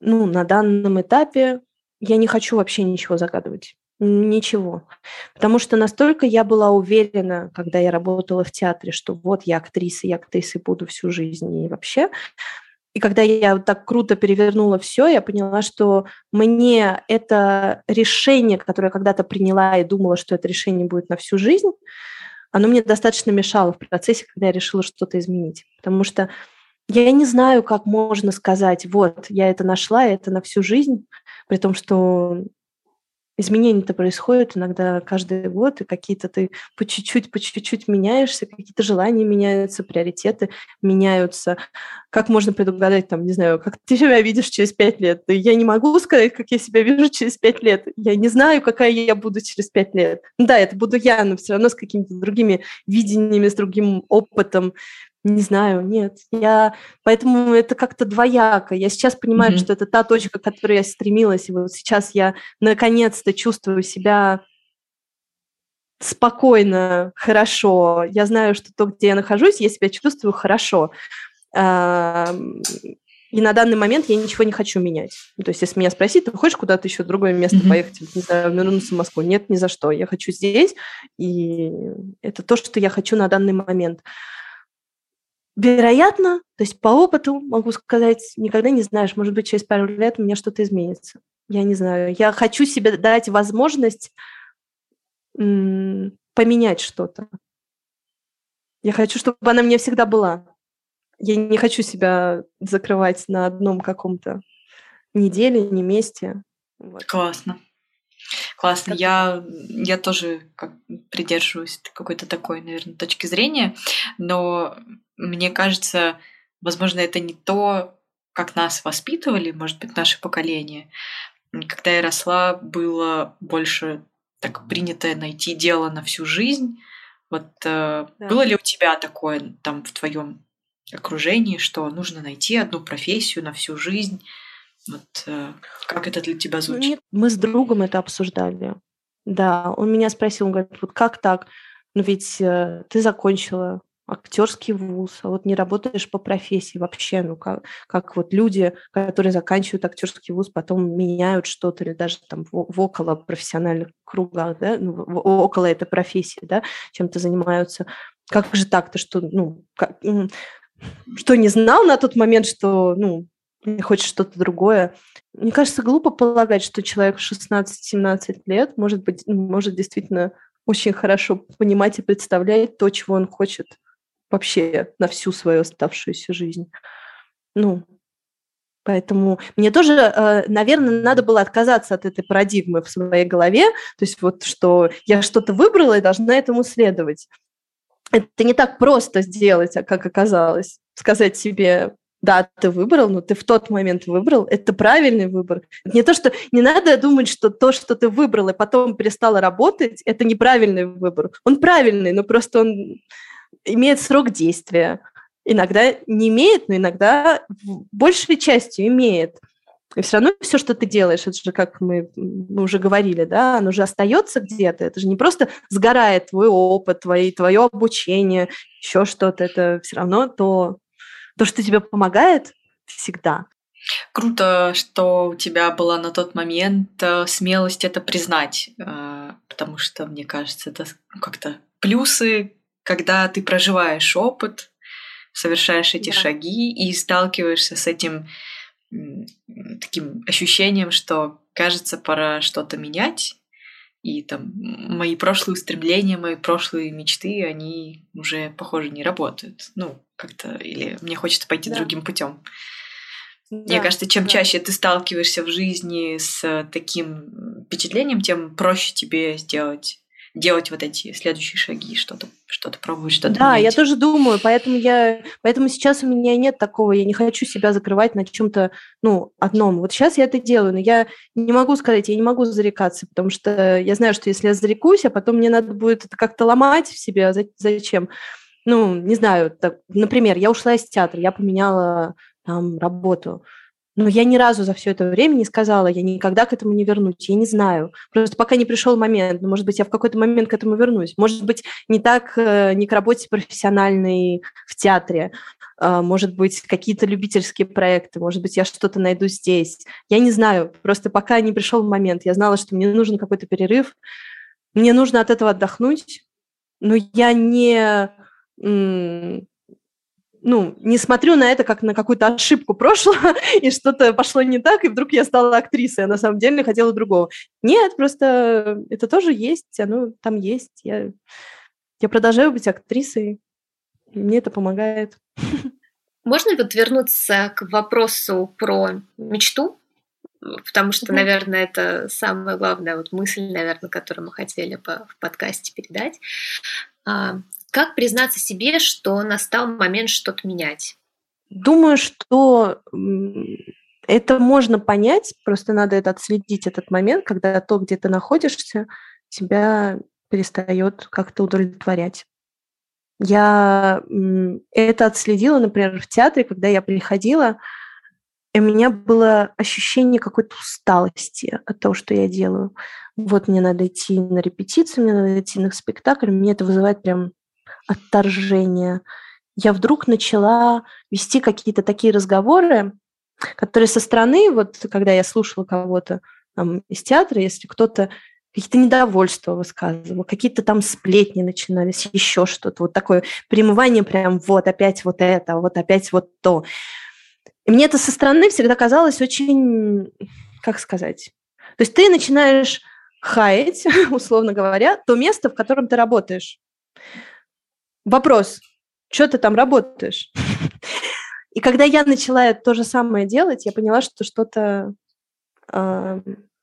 ну, на данном этапе я не хочу вообще ничего загадывать. Ничего. Потому что настолько я была уверена, когда я работала в театре, что вот я актриса, я актрисой буду всю жизнь и вообще. И когда я вот так круто перевернула все, я поняла, что мне это решение, которое я когда-то приняла и думала, что это решение будет на всю жизнь, оно мне достаточно мешало в процессе, когда я решила что-то изменить. Потому что я не знаю, как можно сказать, вот, я это нашла, это на всю жизнь, при том, что изменения-то происходят иногда каждый год, и какие-то ты по чуть-чуть, по чуть-чуть меняешься, какие-то желания меняются, приоритеты меняются. Как можно предугадать, там, не знаю, как ты себя видишь через пять лет? Я не могу сказать, как я себя вижу через пять лет. Я не знаю, какая я буду через пять лет. Да, это буду я, но все равно с какими-то другими видениями, с другим опытом. Не знаю, нет. Я поэтому это как-то двояко. Я сейчас понимаю, mm-hmm. что это та точка, к которой я стремилась, и вот сейчас я наконец-то чувствую себя спокойно, хорошо. Я знаю, что то, где я нахожусь, я себя чувствую хорошо. И на данный момент я ничего не хочу менять. То есть, если меня спросить, ты хочешь куда-то еще в другое место mm-hmm. поехать, не знаю, вернуться в Москву? Нет, ни за что. Я хочу здесь, и это то, что я хочу на данный момент. Вероятно, то есть по опыту могу сказать, никогда не знаешь, может быть, через пару лет у меня что-то изменится. Я не знаю. Я хочу себе дать возможность поменять что-то. Я хочу, чтобы она мне всегда была. Я не хочу себя закрывать на одном каком-то неделе, не месте. Вот. Классно. Классно. Как я, я тоже как, придерживаюсь какой-то такой, наверное, точки зрения, но мне кажется, возможно, это не то, как нас воспитывали, может быть, наше поколение. Когда я росла, было больше так принято найти дело на всю жизнь. Вот э, да. было ли у тебя такое там в твоем окружении, что нужно найти одну профессию на всю жизнь? Вот э, как это для тебя звучит? Мы с другом это обсуждали. Да, он меня спросил, он говорит, вот как так? Ну ведь э, ты закончила актерский вуз, а вот не работаешь по профессии вообще, ну как, как вот люди, которые заканчивают актерский вуз, потом меняют что-то или даже там в, в около профессиональных кругах, да, ну, в, около этой профессии, да, чем-то занимаются. Как же так-то, что, ну, как, что не знал на тот момент, что, ну, хочет что-то другое. Мне кажется, глупо полагать, что человек в 16-17 лет может быть, может действительно очень хорошо понимать и представлять то, чего он хочет вообще на всю свою оставшуюся жизнь. Ну, Поэтому мне тоже, э, наверное, надо было отказаться от этой парадигмы в своей голове, то есть вот, что я что-то выбрала и должна этому следовать. Это не так просто сделать, а как оказалось. Сказать себе, да, ты выбрал, но ты в тот момент выбрал, это правильный выбор. Не то, что не надо думать, что то, что ты выбрал и потом перестало работать, это неправильный выбор. Он правильный, но просто он имеет срок действия. Иногда не имеет, но иногда большей частью имеет. И все равно все, что ты делаешь, это же, как мы, мы уже говорили, да, оно же остается где-то. Это же не просто сгорает твой опыт, твои, твое обучение, еще что-то. Это все равно то, то, что тебе помогает всегда. Круто, что у тебя была на тот момент э, смелость это признать, э, потому что, мне кажется, это как-то плюсы когда ты проживаешь опыт, совершаешь эти да. шаги и сталкиваешься с этим таким ощущением, что кажется, пора что-то менять, и там мои прошлые устремления, мои прошлые мечты, они уже, похоже, не работают. Ну, как-то, или мне хочется пойти да. другим путем. Да, Мне кажется, чем да. чаще ты сталкиваешься в жизни с таким впечатлением, тем проще тебе сделать делать вот эти следующие шаги, что-то что-то пробовать, что-то Да, менять. я тоже думаю, поэтому я, поэтому сейчас у меня нет такого, я не хочу себя закрывать на чем-то, ну, одном. Вот сейчас я это делаю, но я не могу сказать, я не могу зарекаться, потому что я знаю, что если я зарекусь, а потом мне надо будет это как-то ломать в себе, а зачем? Ну, не знаю, так, например, я ушла из театра, я поменяла там работу, но я ни разу за все это время не сказала, я никогда к этому не вернусь, я не знаю. Просто пока не пришел момент, но, может быть, я в какой-то момент к этому вернусь. Может быть, не так, э, не к работе профессиональной в театре, а, может быть, какие-то любительские проекты, может быть, я что-то найду здесь. Я не знаю, просто пока не пришел момент. Я знала, что мне нужен какой-то перерыв, мне нужно от этого отдохнуть, но я не ну, не смотрю на это как на какую-то ошибку прошлого, и что-то пошло не так, и вдруг я стала актрисой, а на самом деле хотела другого. Нет, просто это тоже есть, оно там есть. Я, я продолжаю быть актрисой, мне это помогает. Можно вот вернуться к вопросу про мечту? Потому что, mm-hmm. наверное, это самая главная вот мысль, наверное, которую мы хотели бы в подкасте передать. А, как признаться себе, что настал момент что-то менять? Думаю, что это можно понять, просто надо это отследить, этот момент, когда то, где ты находишься, тебя перестает как-то удовлетворять. Я это отследила, например, в театре, когда я приходила, и у меня было ощущение какой-то усталости от того, что я делаю. Вот мне надо идти на репетицию, мне надо идти на спектакль, мне это вызывает прям отторжения. Я вдруг начала вести какие-то такие разговоры, которые со стороны, вот когда я слушала кого-то там, из театра, если кто-то какие-то недовольства высказывал, какие-то там сплетни начинались, еще что-то, вот такое примывание прям вот опять вот это, вот опять вот то. И мне это со стороны всегда казалось очень, как сказать, то есть ты начинаешь хаять, условно говоря, то место, в котором ты работаешь. Вопрос, что ты там работаешь? И когда я начала то же самое делать, я поняла, что что-то э,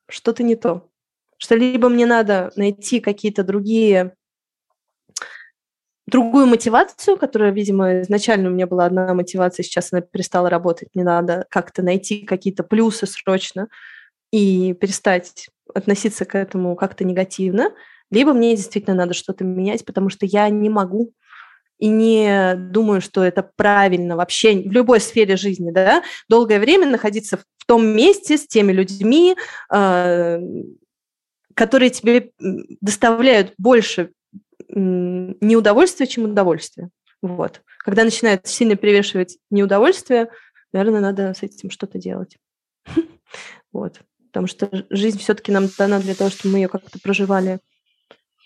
что-то не то. Что либо мне надо найти какие-то другие другую мотивацию, которая, видимо, изначально у меня была одна мотивация, сейчас она перестала работать. Мне надо как-то найти какие-то плюсы срочно и перестать относиться к этому как-то негативно. Либо мне действительно надо что-то менять, потому что я не могу и не думаю, что это правильно вообще в любой сфере жизни, да, долгое время находиться в том месте с теми людьми, э, которые тебе доставляют больше неудовольствия, чем удовольствия. Вот. Когда начинает сильно перевешивать неудовольствие, наверное, надо с этим что-то делать. Вот. Потому что жизнь все-таки нам дана для того, чтобы мы ее как-то проживали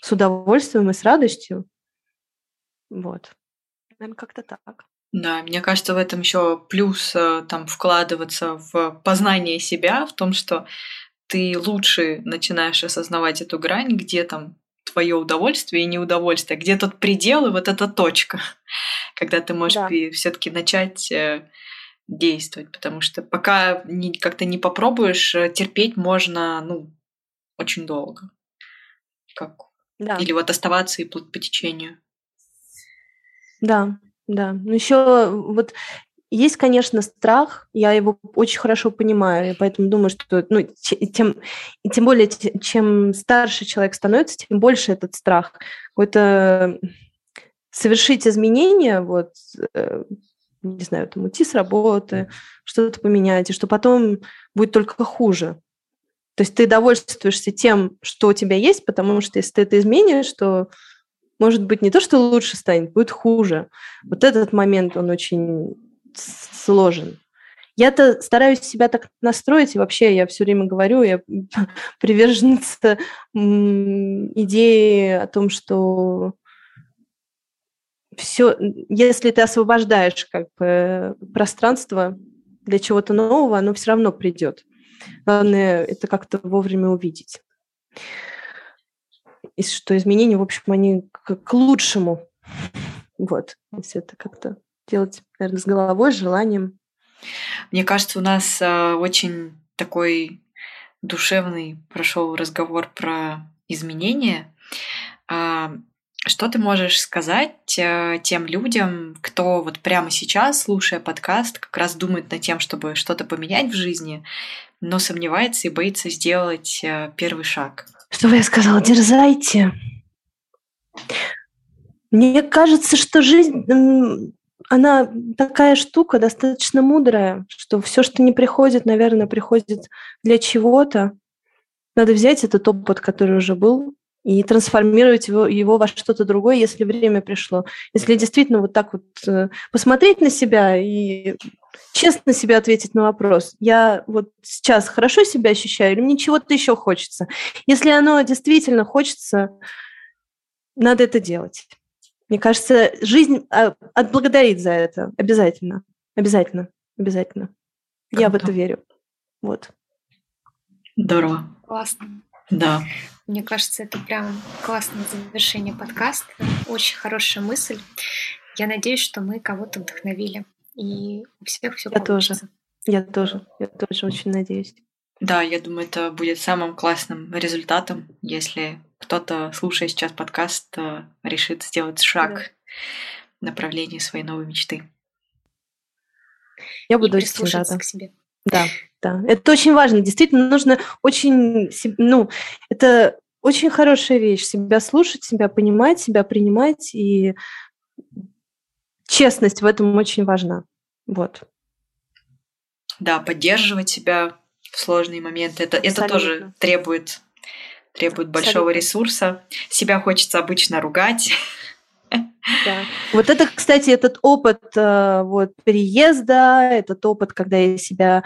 с удовольствием и с радостью. Вот. Наверное, как-то так. Да, мне кажется, в этом еще плюс э, там вкладываться в познание себя, в том, что ты лучше начинаешь осознавать эту грань, где там твое удовольствие и неудовольствие, где тот предел и вот эта точка, когда ты можешь да. все-таки начать э, действовать, потому что пока не, как-то не попробуешь, э, терпеть можно, ну, очень долго. Как... Да. Или вот оставаться и плыть по течению. Да, да. Ну еще вот есть, конечно, страх, я его очень хорошо понимаю, и поэтому думаю, что ну, тем, и тем более, чем старше человек становится, тем больше этот страх. Какой-то совершить изменения, вот, э, не знаю, там, уйти с работы, что-то поменять, и что потом будет только хуже. То есть ты довольствуешься тем, что у тебя есть, потому что если ты это изменишь, то может быть не то, что лучше станет, будет хуже. Вот этот момент, он очень сложен. Я-то стараюсь себя так настроить, и вообще я все время говорю, я приверженница идеи о том, что все, если ты освобождаешь как бы пространство для чего-то нового, оно все равно придет. Главное это как-то вовремя увидеть. И что изменения, в общем, они к, к лучшему. Вот, если это как-то делать, наверное, с головой, с желанием. Мне кажется, у нас э, очень такой душевный прошел разговор про изменения. Э, что ты можешь сказать э, тем людям, кто вот прямо сейчас, слушая подкаст, как раз думает над тем, чтобы что-то поменять в жизни, но сомневается и боится сделать первый шаг? Что бы я сказала? Дерзайте. Мне кажется, что жизнь она такая штука, достаточно мудрая, что все, что не приходит, наверное, приходит для чего-то. Надо взять этот опыт, который уже был, и трансформировать его, его во что-то другое, если время пришло. Если действительно вот так вот э, посмотреть на себя и честно себе ответить на вопрос, я вот сейчас хорошо себя ощущаю или мне чего-то еще хочется? Если оно действительно хочется, надо это делать. Мне кажется, жизнь а, отблагодарит за это. Обязательно. Обязательно. Обязательно. Круто. Я в это верю. Вот. Здорово. Классно. Да. Мне кажется, это прям классное завершение подкаста. Очень хорошая мысль. Я надеюсь, что мы кого-то вдохновили. И у всех все Я получится. тоже. Я тоже. Я тоже очень надеюсь. Да, я думаю, это будет самым классным результатом, если кто-то, слушая сейчас подкаст, э, решит сделать шаг да. в направлении своей новой мечты. Я буду очень рада. К себе. Да, да. Это очень важно. Действительно, нужно очень, ну, это очень хорошая вещь. Себя слушать, себя понимать, себя принимать. И честность в этом очень важна. Вот. Да, поддерживать себя в сложные моменты. Это, это тоже требует требует большого Абсолютно. ресурса. Себя хочется обычно ругать. Да. Вот это, кстати, этот опыт э, вот, переезда, этот опыт, когда я себя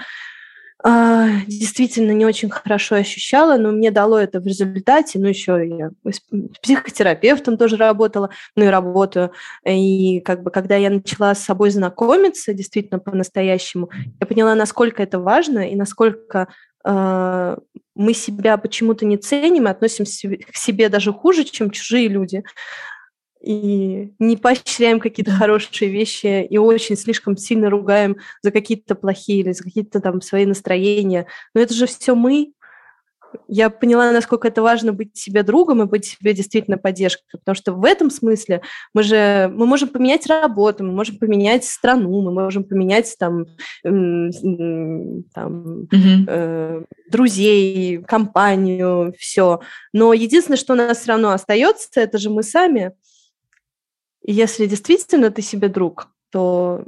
действительно не очень хорошо ощущала, но мне дало это в результате. Ну, еще я с психотерапевтом тоже работала, ну и работаю. И как бы, когда я начала с собой знакомиться, действительно по-настоящему, я поняла, насколько это важно и насколько э, мы себя почему-то не ценим и относимся к себе даже хуже, чем чужие люди. И не поощряем какие-то хорошие вещи и очень слишком сильно ругаем за какие-то плохие или за какие-то там свои настроения. Но это же все мы, я поняла, насколько это важно быть себе другом и быть себе действительно поддержкой, потому что в этом смысле мы же мы можем поменять работу, мы можем поменять страну, мы можем поменять там, там mm-hmm. э, друзей, компанию, все. Но единственное, что у нас все равно остается, это же мы сами. Если действительно ты себе друг, то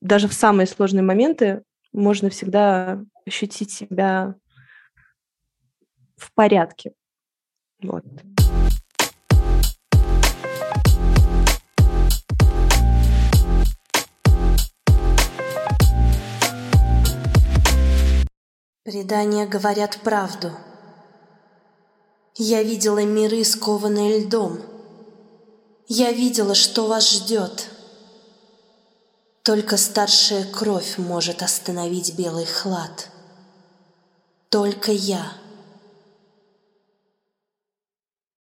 даже в самые сложные моменты можно всегда ощутить себя в порядке. Вот. Предания говорят правду. Я видела миры, скованные льдом. Я видела, что вас ждет. Только старшая кровь может остановить белый хлад. Только я —